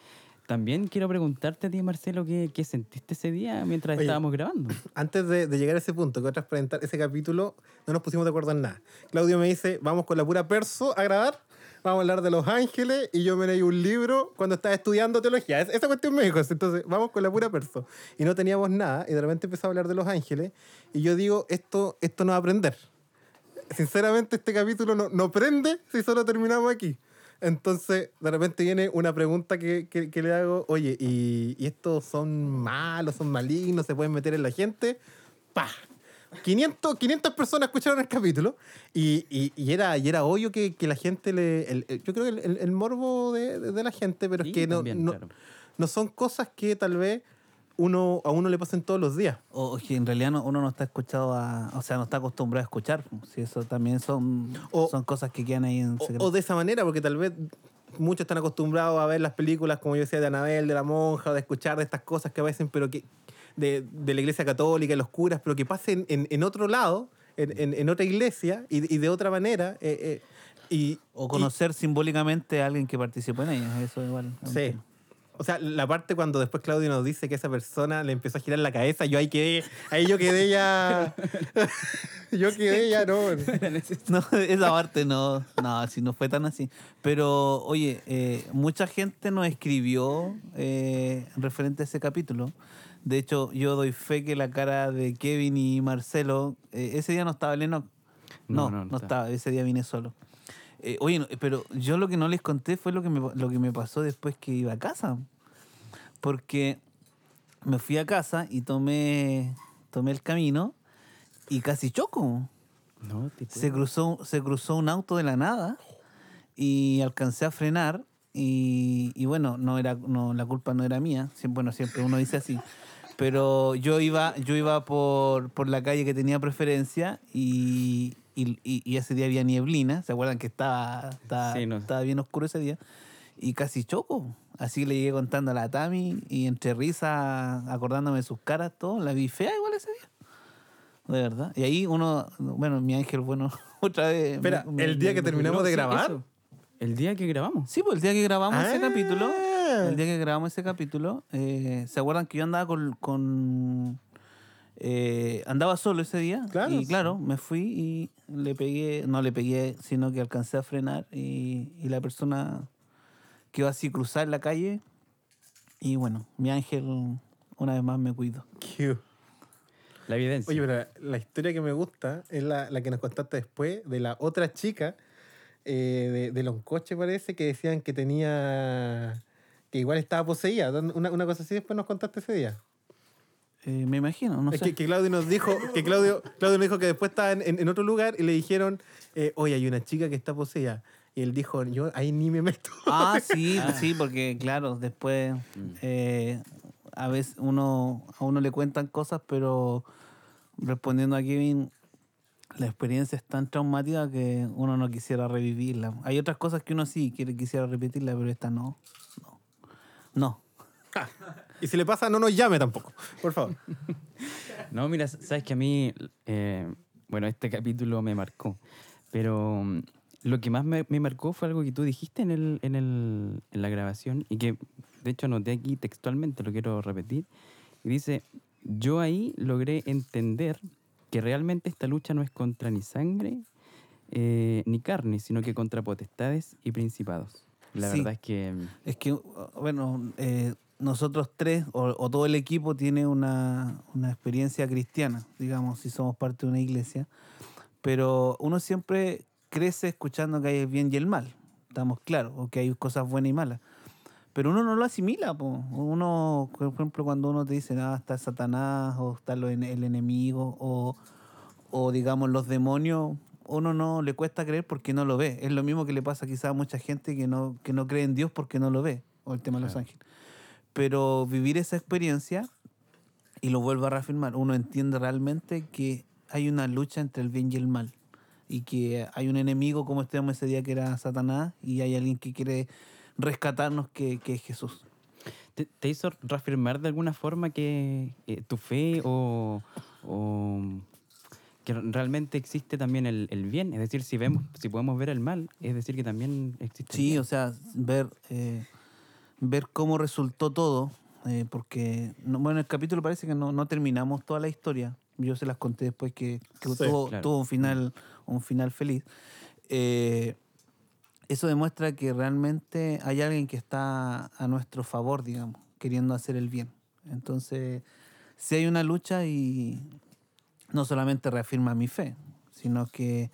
también quiero preguntarte a ti, Marcelo, ¿qué, qué sentiste ese día mientras Oye, estábamos grabando? Antes de, de llegar a ese punto, que otras presentar ese capítulo, no nos pusimos de acuerdo en nada. Claudio me dice, vamos con la pura perso a grabar, vamos a hablar de los ángeles, y yo me leí un libro cuando estaba estudiando teología. Es- esa cuestión me dijo, entonces vamos con la pura perso. Y no teníamos nada, y de repente empezó a hablar de los ángeles, y yo digo, esto, esto no va a aprender. Sinceramente, este capítulo no, no prende si solo terminamos aquí. Entonces, de repente viene una pregunta que, que- que le hago, oye, ¿y, y estos son malos, son malignos, se pueden meter en la gente? ¡Pah! 500, 500 personas escucharon el capítulo y, y- y era, y era obvio que, que la gente le... el- el- yo creo que el, el- el morbo de, de- de la gente, pero Sí, es que no, también, no, claro. no son cosas que tal vez uno, a uno le pasen todos los días. O que en realidad no- uno no está escuchado a, o sea, no está acostumbrado a escuchar. Sí, eso también son, O- son cosas que quedan ahí en O, secreto. o de esa manera, porque tal vez muchos están acostumbrados a ver las películas, como yo decía, de Anabel, de la monja, o de escuchar de estas cosas que a veces, pero que de, de la iglesia católica y los curas, pero que pasen en, en otro lado, en, en- en otra iglesia y, y de otra manera. eh, eh, y, o conocer simbólicamente a alguien que participó en ellas, eso igual. y- sí. O sea, la parte cuando después Claudio nos dice que esa persona le empezó a girar la cabeza, yo ahí quedé, ahí yo quedé ya. yo quedé ya, no. No, esa parte no, no, si no fue tan así. Pero, oye, eh, mucha gente nos escribió eh, referente a ese capítulo. De hecho, yo doy fe que la cara de Kevin y Marcelo, eh, ese día no estaba Lenox. No, No, no, no, estaba. ese día vine solo. Eh, oye, no, pero yo lo que no les conté fue lo que, me, lo que me pasó después que iba a casa. Porque me fui a casa y tomé, tomé el camino y casi choco. No, Se cruzó, se cruzó un auto de la nada y alcancé a frenar y, y bueno, no era, no, la culpa no era mía, siempre, bueno, siempre uno dice así. Pero yo iba, yo iba por, por la calle que tenía preferencia y, y, y- ese día había nieblina, ¿se acuerdan que estaba, estaba, Sí, no. estaba bien oscuro ese día? Y casi choco. Así le llegué contando a la Tami y entre risas, acordándome de sus caras, todo, la vi fea igual ese día. De verdad. Y ahí uno, bueno, mi ángel, bueno, otra vez. Espera, me- el día me- que me terminamos de grabar. eso. El día que grabamos. Sí, pues el día que grabamos ese Ah. capítulo, el día que grabamos ese capítulo, eh, ¿se acuerdan que yo andaba con... con, eh, andaba solo ese día Claro. y claro, me fui y le pegué, no le pegué, sino que alcancé a frenar y, y la persona quedó así cruzar la calle y bueno, mi ángel una vez más me cuidó. Cute. La evidencia. Oye, pero la historia que me gusta es la, la que nos contaste después de la otra chica eh, de, de Loncoche, parece, que decían que tenía. que igual estaba poseída. Una, una cosa así después nos contaste ese día. Eh, me imagino, no es sé. que, que Claudio nos dijo que Claudio, Claudio nos dijo que después estaba en, en- en otro lugar y le dijeron, eh, oye, hay una chica que está poseída. Y él dijo, yo ahí ni me meto. Ah, sí, sí, porque claro, después eh, a veces uno a uno le cuentan cosas, pero respondiendo a Kevin, la experiencia es tan traumática que uno no quisiera revivirla. Hay otras cosas que uno sí quiere quisiera repetirla, pero esta no. No. No. Y si le pasa, no nos llame tampoco, por favor. No, mira, sabes que a mí, eh, bueno, este capítulo me marcó, pero mm, lo que más me, me marcó fue algo que tú dijiste en, el, en, el, en la grabación y que de hecho anoté aquí textualmente, lo quiero repetir. Y dice, yo ahí logré entender que realmente esta lucha no es contra ni sangre eh, ni carne, sino que contra potestades y principados. La Sí. verdad es que Es que, bueno, eh, nosotros tres o, o todo el equipo tiene una, una experiencia cristiana, digamos, si somos parte de una iglesia, pero uno siempre crece escuchando que hay el bien y el mal, estamos claros, o que hay cosas buenas y malas. Pero uno no lo asimila, po. uno, por ejemplo, cuando uno te dice, ah, está Satanás, o está lo el enemigo, o, o digamos los demonios, uno no le cuesta creer porque no lo ve. Es lo mismo que le pasa quizás a mucha gente que no, que no cree en Dios porque no lo ve, o el tema de los ángeles. Pero vivir esa experiencia, y lo vuelvo a reafirmar, uno entiende realmente que hay una lucha entre el bien y el mal. Y que hay un enemigo, como estuvimos ese día, que era Satanás, y hay alguien que quiere rescatarnos, que, que es Jesús. ¿Te, te hizo reafirmar de alguna forma que eh, tu fe o, o que realmente existe también el, el bien? Es decir, si vemos, si podemos ver el mal, es decir que también existe. el Sí, bien. o sea, ver, eh, ver cómo resultó todo, eh, porque, no- bueno, el capítulo parece que no, no terminamos toda la historia. Yo se las conté después que, que Sí, tuvo, claro. tuvo un final, un final feliz. Eh, eso demuestra que realmente hay alguien que está a nuestro favor, digamos, queriendo hacer el bien. Entonces, si hay una lucha y no solamente reafirma mi fe, sino que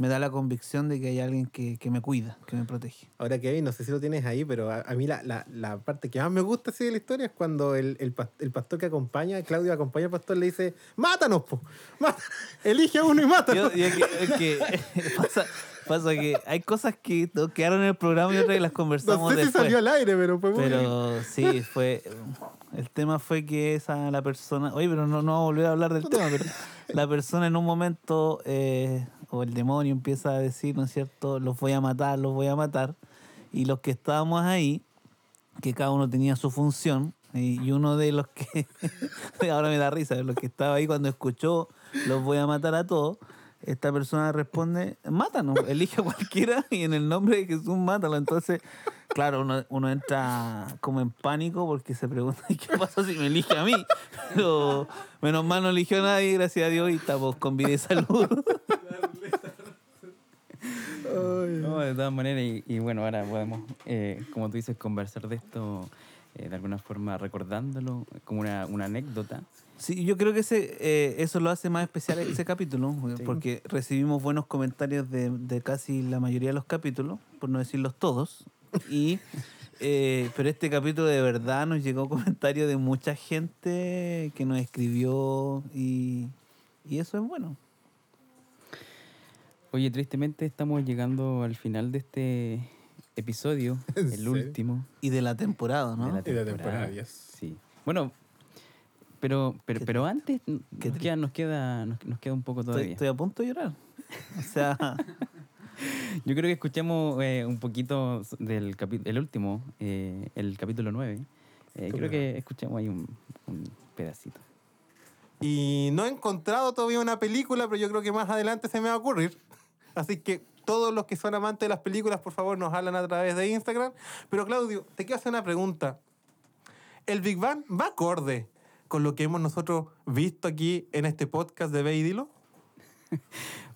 me da la convicción de que hay alguien que, que me cuida, que me protege. Ahora, Kevin, no sé si lo tienes ahí, pero a, a mí la, la- la parte que más me gusta así de la historia es cuando el, el el pastor que acompaña, Claudio acompaña al pastor, le dice, mátanos, po, elige a uno y mátanos. Yo- yo que- es que pasa, pasa que hay cosas que no quedaron en el programa y otras que las no conversamos sé si después. salió al aire, pero fue muy... Pero sí, fue. El tema fue que esa la persona. Oye, pero no, no vamos a volver a hablar del tema, pero la persona en un momento, eh, o el demonio empieza a decir, ¿no es cierto? Los voy a matar, los voy a matar. Y los que estábamos ahí, que cada uno tenía su función, y, uno de los que. ahora me da risa, los que estaba ahí cuando escuchó, los voy a matar a todos. Esta persona responde, mátanos, elige a cualquiera y en el nombre de Jesús mátalo. Entonces, claro, uno, uno entra como en pánico porque se pregunta, ¿y ¿qué pasa si me elige a mí? Pero menos mal no eligió a nadie, gracias a Dios, y estamos con vida y salud. No, de todas maneras, y, y bueno, ahora podemos, eh, como tú dices, conversar de esto eh, de alguna forma recordándolo como una, una anécdota. Sí, yo creo que ese, eh, eso lo hace más especial ese capítulo, Sí. porque recibimos buenos comentarios de, de casi la mayoría de los capítulos, por no decirlos todos. Y, eh, pero este capítulo de verdad nos llegó comentarios de mucha gente que nos escribió y, y eso es bueno. Oye, tristemente estamos llegando al final de este episodio, ¿En el último Y de la temporada, ¿no? de la Y de la temporada. temporada, yes. Sí. Bueno, pero, pero, pero antes qué nos queda, nos, queda, nos, nos queda un poco todavía. estoy a punto de llorar. O sea, Yo creo que escuchemos eh, un poquito del el último, eh, el capítulo 9. Eh, creo que escuchemos ahí un, un pedacito. Y no he encontrado todavía una película, pero yo creo que más adelante se me va a ocurrir. Así que todos los que son amantes de las películas, por favor, nos hablan a través de Instagram. Pero Claudio, te quiero hacer una pregunta. ¿El Big Bang va acorde con lo que hemos nosotros visto aquí en este podcast de Ve y Dilo?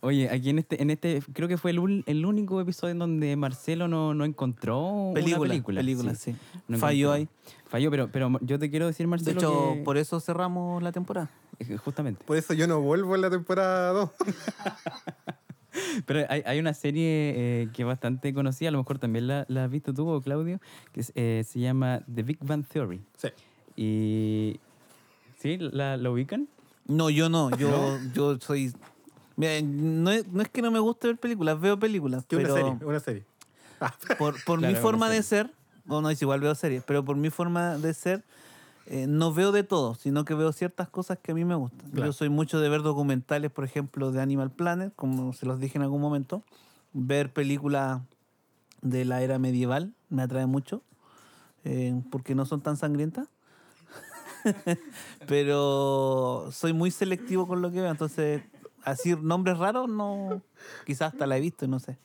Oye, aquí en este, en este creo que fue el, el único episodio en donde Marcelo no, no encontró película, una película. película, sí. sí. No Falló encontró. ahí. Falló, pero, pero yo te quiero decir, De Marcelo, hecho, que- por eso cerramos la temporada. eh, justamente. Por eso yo no vuelvo en la temporada 2. Pero hay, hay una serie eh, que es bastante conocida, a lo mejor también la, la has visto tú, o Claudio, que es, eh, se llama The Big Bang Theory. sí. Y... ¿Sí? ¿La, la ubican? No, yo no. Yo, yo soy. Mira, no, es, no es que no me guste ver películas, veo películas. Que pero una serie, una serie. Ah, por, por Claro, mi forma de ser, o no es igual veo series, pero por mi forma de ser, eh, no veo de todo, sino que veo ciertas cosas que a mí me gustan. Claro. Yo soy mucho de ver documentales, por ejemplo, de Animal Planet, como se los dije en algún momento. Ver películas de la era medieval me atrae mucho, eh, porque no son tan sangrientas. pero soy muy selectivo con lo que veo, entonces así nombres raros no, quizás hasta la he visto, no sé.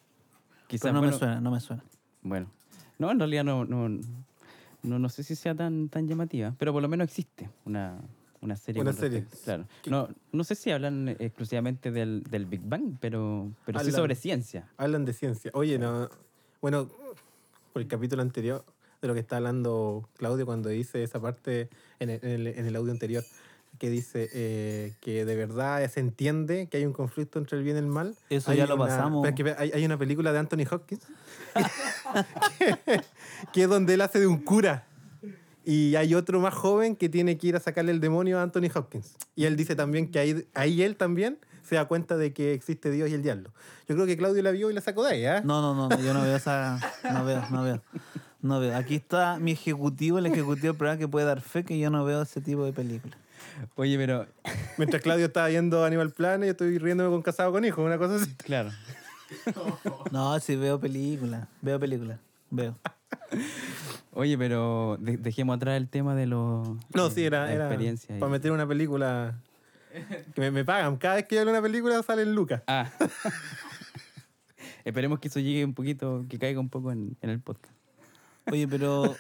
Quizás, Pero no bueno, me suena, no me suena. Bueno, no, en realidad no, no, no, no sé si sea tan, tan llamativa, pero por lo menos existe una, una serie. Una serie. respecto- Claro. No, no sé si hablan exclusivamente del, del Big Bang, pero, pero sí Hablan. sobre ciencia. Hablan de ciencia. Oye, no. Bueno, por el capítulo anterior, de lo que está hablando Claudio cuando dice esa parte en el, en el- en el audio anterior, que dice eh, que de verdad se entiende que hay un conflicto entre el bien y el mal. Eso Hay ya lo una- pasamos. hay, hay una película de Anthony Hopkins que, que es donde él hace de un cura. Y hay otro más joven que tiene que ir a sacarle el demonio a Anthony Hopkins. Y él dice también que ahí, ahí él también se da cuenta de que existe Dios y el diablo. Yo creo que Claudio la vio y la sacó de ahí, ¿ah? No, no, no, no, yo no veo esa. No veo, no veo. No veo. Aquí está mi ejecutivo, el ejecutivo del programa que puede dar fe que yo no veo ese tipo de películas. Oye, pero Mientras Claudio estaba viendo Animal Planet, yo estoy riéndome con Casado con Hijo, una cosa así. claro. No, sí veo películas. Veo películas. Veo. Oye, pero de- dejemos atrás el tema de los No, de sí, era, era experiencia y- para meter una película que me, me pagan. Cada vez que yo hablo una película salen lucas. Ah. Esperemos que eso llegue un poquito, que caiga un poco en, en el podcast. Oye, pero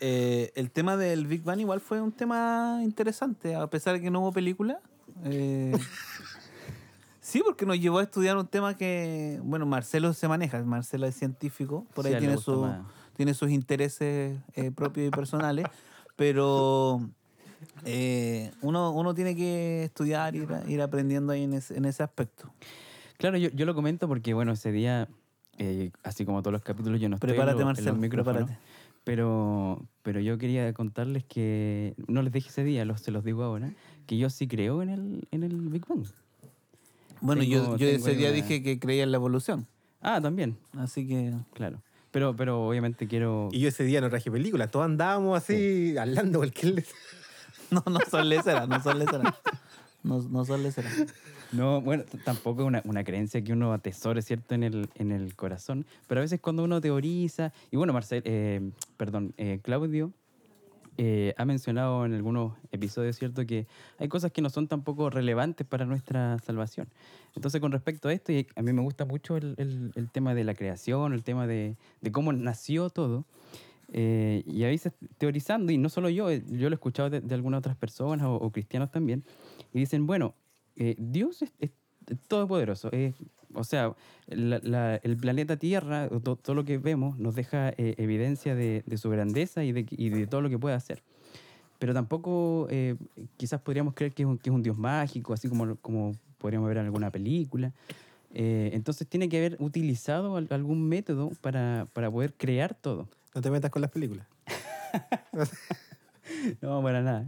eh, el tema del Big Bang igual fue un tema interesante, a pesar de que no hubo película. Eh, sí, porque nos llevó a estudiar un tema que, bueno, Marcelo se maneja, Marcelo es científico, por ahí tiene, su, más. tiene sus intereses eh, propios y personales, pero eh, uno, uno tiene que estudiar, ir, ir aprendiendo ahí en ese, en ese aspecto. Claro, yo, yo lo comento porque, bueno, ese día, así como todos los capítulos, yo no estoy Prepárate, en, lo- en Marcelo, los micrófonos. prepárate. Pero, pero yo quería contarles que, no les dije ese día, los, se los digo ahora, que yo sí creo en el, en el Big Bang. Bueno, yo, Tengo- yo ese día una- dije que creía en la evolución, Ah, también, así que... claro. Pero, pero obviamente quiero... Y yo ese día no traje película. Todos andábamos así, hablando cualquier... No, no son leceras, no son leceras. No, no son leceras. No, bueno, tampoco es una, una creencia que uno atesore, ¿cierto?, en el, en el corazón. Pero a veces cuando uno teoriza, y bueno, Marcel, eh, perdón, eh, Claudio eh, ha mencionado en algunos episodios, ¿cierto?, que hay cosas que no son tampoco relevantes para nuestra salvación. Entonces, con respecto a esto, y a mí me gusta mucho el, el- tema de la creación, el tema de, de cómo nació todo. eh, y a veces teorizando, y no solo yo, yo lo he escuchado de, algunas otras personas o cristianos también, y dicen, bueno, eh, Dios es, es todopoderoso. o sea, la- la- el planeta Tierra, to- todo lo que vemos, nos deja eh, evidencia de, de su grandeza y de, y de todo lo que puede hacer. Pero tampoco eh, quizás podríamos creer que es, un, que es un Dios mágico, así como, como podríamos ver en alguna película. Eh, entonces tiene que haber utilizado al- algún método para, para poder crear todo. No te metas con las películas. No, para nada.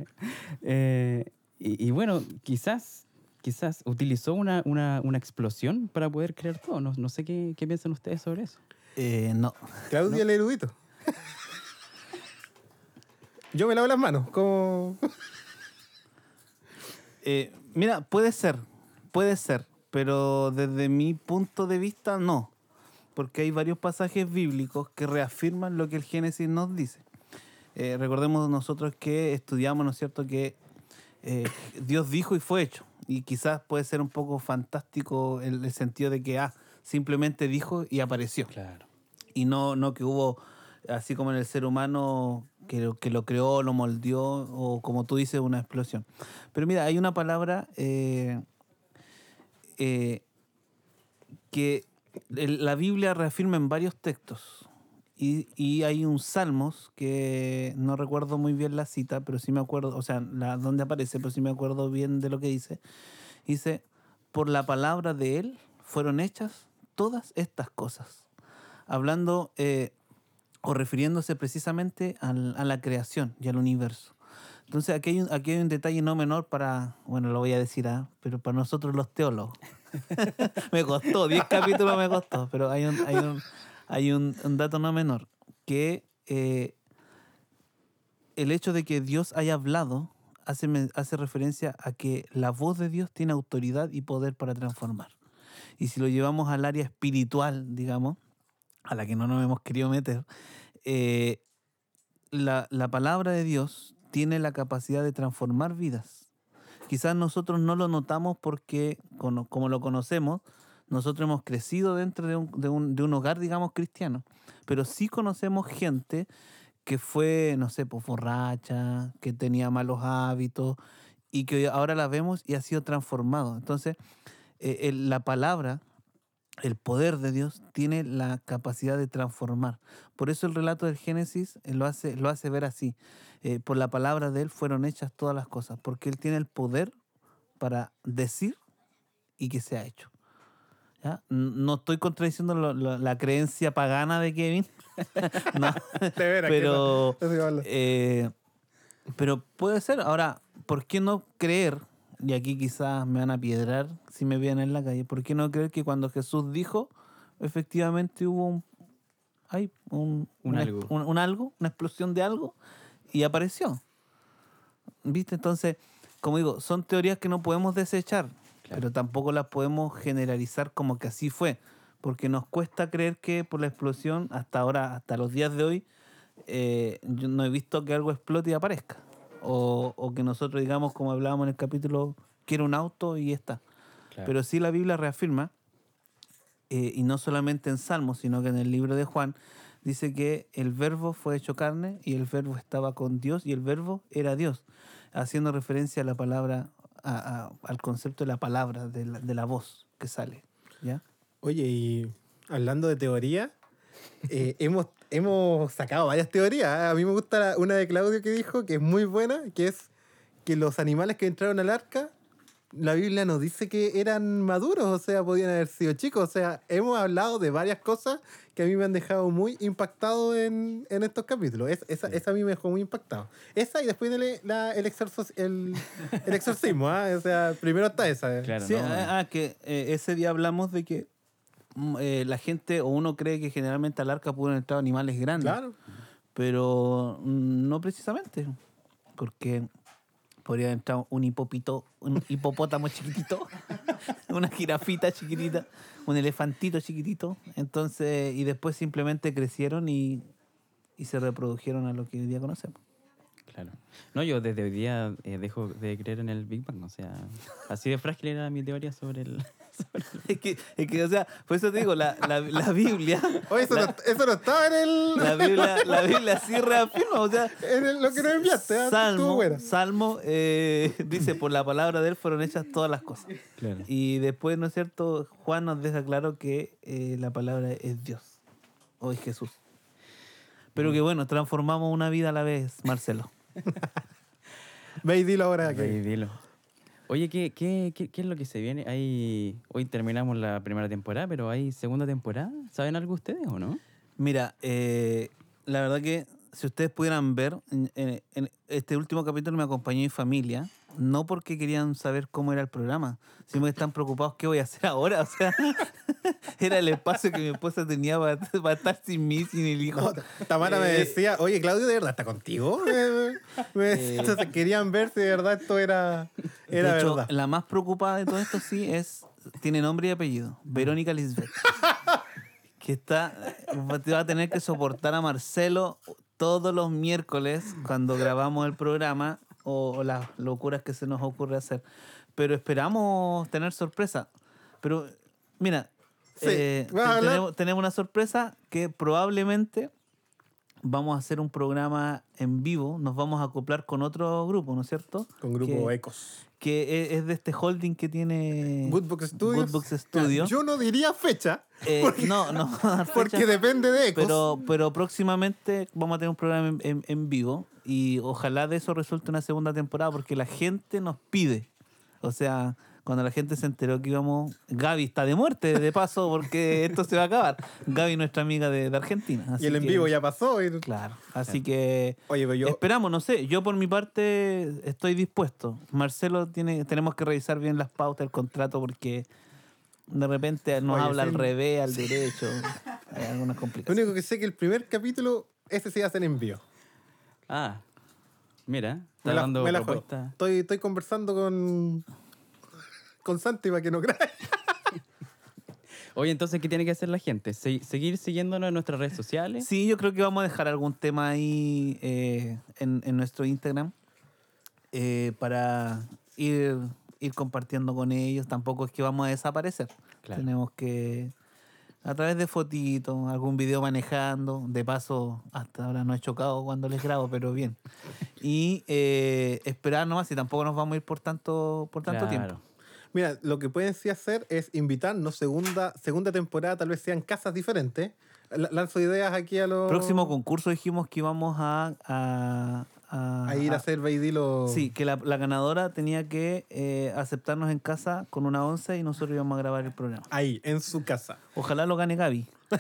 Y, y bueno, quizás, quizás utilizó una, una, una explosión para poder crear todo. No, no sé qué, qué piensan ustedes sobre eso. Eh, no. Claudio el erudito. Yo me lavo las manos, como... Eh, mira, puede ser, puede ser, pero desde mi punto de vista no, porque hay varios pasajes bíblicos que reafirman lo que el Génesis nos dice. Eh, recordemos nosotros que estudiamos, ¿no es cierto?, que eh, Dios dijo y fue hecho. Y quizás puede ser un poco fantástico el, el sentido de que, ah, simplemente dijo y apareció. Claro. y no, no que hubo, así como en el ser humano, que, lo- que lo creó, lo moldeó, o como tú dices, una explosión. Pero mira, hay una palabra eh, eh, que la Biblia reafirma en varios textos. Y, y hay un Salmos que no recuerdo muy bien la cita, pero sí me acuerdo, o sea, la, dónde aparece, pero sí me acuerdo bien de lo que dice. Dice, por la palabra de Él fueron hechas todas estas cosas hablando eh, o refiriéndose precisamente al- a la creación y al universo. Entonces aquí hay, un, aquí hay un detalle no menor para, bueno, lo voy a decir, ah, pero para nosotros los teólogos. me costó, 10 capítulos me costó, pero hay un, hay un, hay un, un dato no menor, que eh, el hecho de que Dios haya hablado hace, hace referencia a que la voz de Dios tiene autoridad y poder para transformar. Y si lo llevamos al área espiritual, digamos, a la que no nos hemos querido meter, eh, la, la palabra de Dios tiene la capacidad de transformar vidas. Quizás nosotros no lo notamos porque, como lo conocemos, nosotros hemos crecido dentro de un, de un- de un hogar, digamos, cristiano, pero sí conocemos gente que fue, no sé, pues borracha, que tenía malos hábitos y que ahora la vemos y ha sido transformado. Entonces, eh, el- la palabra, el poder de Dios tiene la capacidad de transformar. Por eso el relato del Génesis eh, lo hace, lo hace ver así. Eh, por la palabra de Él fueron hechas todas las cosas, porque Él tiene el poder para decir y que sea hecho. No estoy contradiciendo lo- lo- la creencia pagana de Kevin, no, De veras, que pero, eh, pero puede ser. Ahora, ¿por qué no creer? Y aquí quizás me van a piedrar si me ven en la calle. ¿Por qué no creer que cuando Jesús dijo, efectivamente hubo un, ay, un, Un algo. un- un algo, una explosión de algo, y apareció? ¿Viste? Entonces, como digo, son teorías que no podemos desechar, pero tampoco las podemos generalizar como que así fue, porque nos cuesta creer que por la explosión, hasta ahora, hasta los días de hoy, eh, yo no he visto que algo explote y aparezca. O, o que nosotros digamos, como hablábamos en el capítulo, quiero un auto y está. Claro. Pero sí la Biblia reafirma, eh, y no solamente en Salmos, sino que en el libro de Juan, dice que el verbo fue hecho carne y el verbo estaba con Dios y el verbo era Dios, haciendo referencia a la palabra, a- al concepto de la palabra, de la, de la voz que sale. ¿ya? Oye, y hablando de teoría, eh, hemos, hemos sacado varias teorías. ¿eh? A mí me gusta una de Claudio que dijo que es muy buena, que es que los animales que entraron al arca, la Biblia nos dice que eran maduros, o sea, podían haber sido chicos. O sea, hemos hablado de varias cosas que a mí me han dejado muy impactado en, en estos capítulos. Es- esa, esa a mí me dejó muy impactado. Esa y después el, la- el, exorzo- el, el exorcismo, ¿ah? O sea, primero está esa. ¿eh? Claro, Sí, ¿no? ah, ah, que eh, ese día hablamos de que mm, eh, la gente o uno cree que generalmente al arca pudieron entrar animales grandes. Claro. Pero mm, no precisamente, porque podría entrar un hipopito, un hipopótamo chiquitito, una jirafita chiquitita, un elefantito chiquitito. Entonces, y después simplemente crecieron y, y se reprodujeron a lo que hoy día conocemos. Claro. No, yo desde hoy día eh, dejo de creer en el Big Bang. O sea, así de frágil era mi teoría sobre el. Es que, es que, o sea, por eso te digo, la, la, la Biblia. Oye, eso, la, no, eso no estaba en el. la Biblia, la Biblia sí reafirma, o sea, En el- lo que nos enviaste, ¿ah? Salmo. Salmo eh, dice, por la palabra de él fueron hechas todas las cosas. Claro. Y después, ¿no es cierto? Juan nos deja claro que eh, la palabra es Dios o es Jesús. Pero que bueno, transformamos una vida a la vez, Marcelo. Ve y dilo ahora. Ve y Que... dilo. Oye, ¿qué, qué, qué, qué es lo que se viene? Hay, hoy terminamos la primera temporada, pero ¿hay segunda temporada? ¿Saben algo ustedes o no? Mira, eh, la verdad que si ustedes pudieran ver, en, en- en este último capítulo me acompañó mi familia, no porque querían saber cómo era el programa, sino que están preocupados qué voy a hacer ahora. O sea, era el espacio que mi esposa tenía para, para estar sin mí, sin el hijo. Tamara me Eh, decía, oye, Claudio, ¿de verdad está contigo? Me- Eh. Entonces querían ver si de verdad esto era, era de hecho, verdad. la más preocupada de todo esto sí es, tiene nombre y apellido, Verónica Lisbeth. que está, va a tener que soportar a Marcelo todos los miércoles cuando grabamos el programa o, o las locuras que se nos ocurre hacer. Pero esperamos tener sorpresa. Pero mira, Sí, eh, tenemos, tenemos una sorpresa que probablemente vamos a hacer un programa en vivo, nos vamos a acoplar con otro grupo, ¿no es cierto? Con grupo que, Ecos. Que es, es de este holding que tiene Goodbox Studios. Studio. Yo no diría fecha, Eh, porque, no, no, porque depende de Ecos. pero, pero próximamente vamos a tener un programa en, en- en vivo y ojalá de eso resulte una segunda temporada porque la gente nos pide. O sea, cuando la gente se enteró que íbamos... Gaby está de muerte, de paso, porque esto se va a acabar. Gaby, nuestra amiga de, de Argentina. y el en vivo ya pasó. y- Claro, así que... Oye, pero yo, Esperamos, no sé. Yo por mi parte estoy dispuesto. Marcelo tiene, tenemos que revisar bien las pautas del contrato porque de repente nos Oye, habla al revés, al derecho. Hay algunas lo complicaciones. único que sé que el primer capítulo, ese se hace en envío. Ah, mira, Me está la- dando me la juego. propuesta. Estoy, estoy conversando con, con Santi para que no crea. Oye, entonces, ¿qué tiene que hacer la gente? Se- seguir siguiéndonos en nuestras redes sociales. Sí, yo creo que vamos a dejar algún tema ahí eh, en, en nuestro Instagram eh, para ir, ir compartiendo con ellos. Tampoco es que vamos a desaparecer. Claro. Tenemos que A través de fotitos, algún video manejando. De paso, hasta ahora no he chocado cuando les grabo, pero bien. Y eh, esperar nomás y tampoco nos vamos a ir por tanto, por tanto tiempo. Mira, lo que pueden sí hacer es invitarnos segunda, segunda temporada, tal vez sean casas diferentes. La- Lanzo ideas aquí a los... Próximo concurso dijimos que íbamos a... a, a- A ir a hacer Beidilo. Sí, que la, la ganadora tenía que eh, aceptarnos en casa con una once y nosotros íbamos a grabar el programa. Ahí, en su casa. Ojalá lo gane Gaby.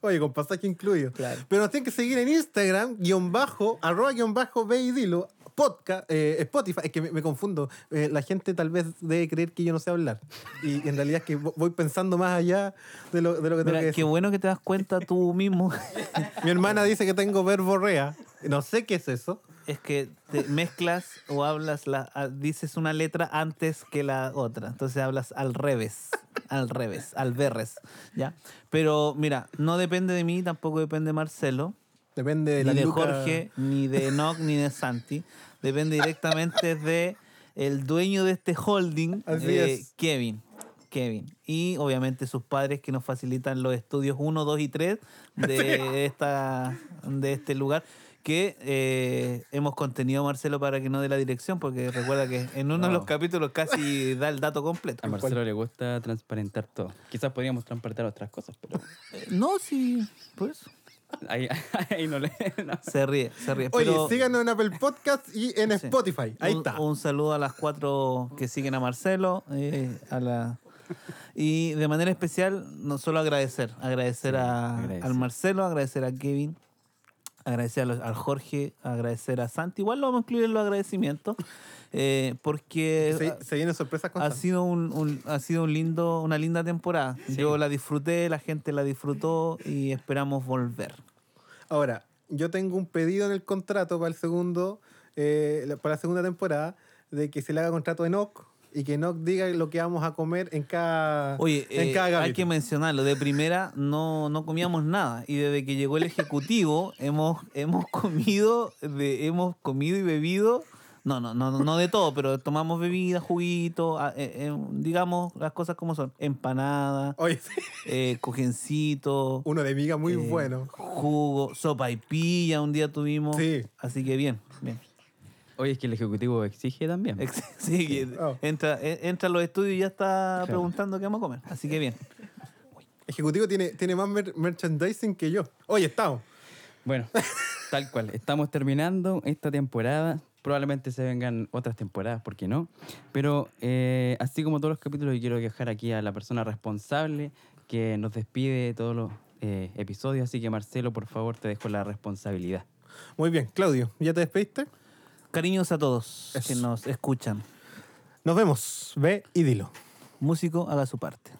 Oye, con pasaje incluido. Claro. Pero nos tienen que seguir en Instagram, guion bajo, arroba guion bajo, Beidilo, podcast, eh, Spotify. Es que me, me confundo. Eh, la gente tal vez debe creer que yo no sé hablar. Y en realidad es que vo- voy pensando más allá de lo, de lo que tengo Mira, que qué decir. bueno que te das cuenta tú mismo. Mi hermana dice que tengo verborrea. No sé qué es eso. es que te mezclas o hablas, la, dices una letra antes que la otra. Entonces hablas al revés, al revés, al verres, ¿ya? Pero mira, no depende de mí, tampoco depende de Marcelo, Depende de ni la de luca- Jorge, ni de Enoch, ni de Santi. Depende directamente de el dueño de este holding, Así eh, es. Kevin. Kevin. Y obviamente sus padres que nos facilitan los estudios 1, 2 y 3 de, esta, de este lugar. Que eh, hemos contenido a Marcelo para que no dé la dirección, porque recuerda que en uno de los capítulos casi da el dato completo. A Marcelo le gusta transparentar todo. Quizás podríamos transparentar otras cosas, pero Eh, No, sí, por eso. Ahí, ahí no le... no. Se ríe, se ríe. Oye, pero- síganos en Apple Podcast y en Sí. Spotify. Ahí un, está. Un saludo a las cuatro que siguen a Marcelo, eh, a la y de manera especial no solo agradecer, agradecer Sí, a, agradecer. al Marcelo, agradecer a Kevin, agradecer a los- al Jorge, agradecer a Santi. Igual lo vamos a incluir en los agradecimientos eh, porque se, se vienen sorpresas ha sido un, un- ha sido un lindo una linda temporada. Yo la disfruté, la gente la disfrutó y esperamos volver. Ahora, yo tengo un pedido en el contrato para el segundo, eh, para la segunda temporada, de que se le haga contrato a Enoch y que Enoch diga lo que vamos a comer en cada, Oye, en eh, cada hay que mencionarlo, de primera no, no comíamos nada y desde que llegó el ejecutivo hemos, hemos comido de, hemos comido y bebido, no, no, no, no de todo, pero tomamos bebida, juguito, eh, eh, digamos las cosas como son, empanada, Oye, sí, eh, cojincito, uno de miga muy eh, bueno. jugo, sopa y pilla un día tuvimos, Sí. así que bien, bien. Oye, es que el Ejecutivo exige también. Ex- Sí, que Oh. entra, eh, entra a los estudios y ya está Claro. preguntando qué vamos a comer, así que bien. Ejecutivo tiene, tiene más mer- merchandising que yo. Oye, estamos. Bueno, tal cual. Estamos terminando esta temporada. Probablemente se vengan otras temporadas, ¿por qué no? Pero eh, así como todos los capítulos, yo quiero dejar aquí a la persona responsable que nos despide de todos los eh, episodios. Así que Marcelo, por favor, te dejo la responsabilidad. Muy bien, Claudio, ¿ya te despediste? Cariños a todos que Eso. nos escuchan. Nos vemos. Ve y dilo. Músico, haga su parte.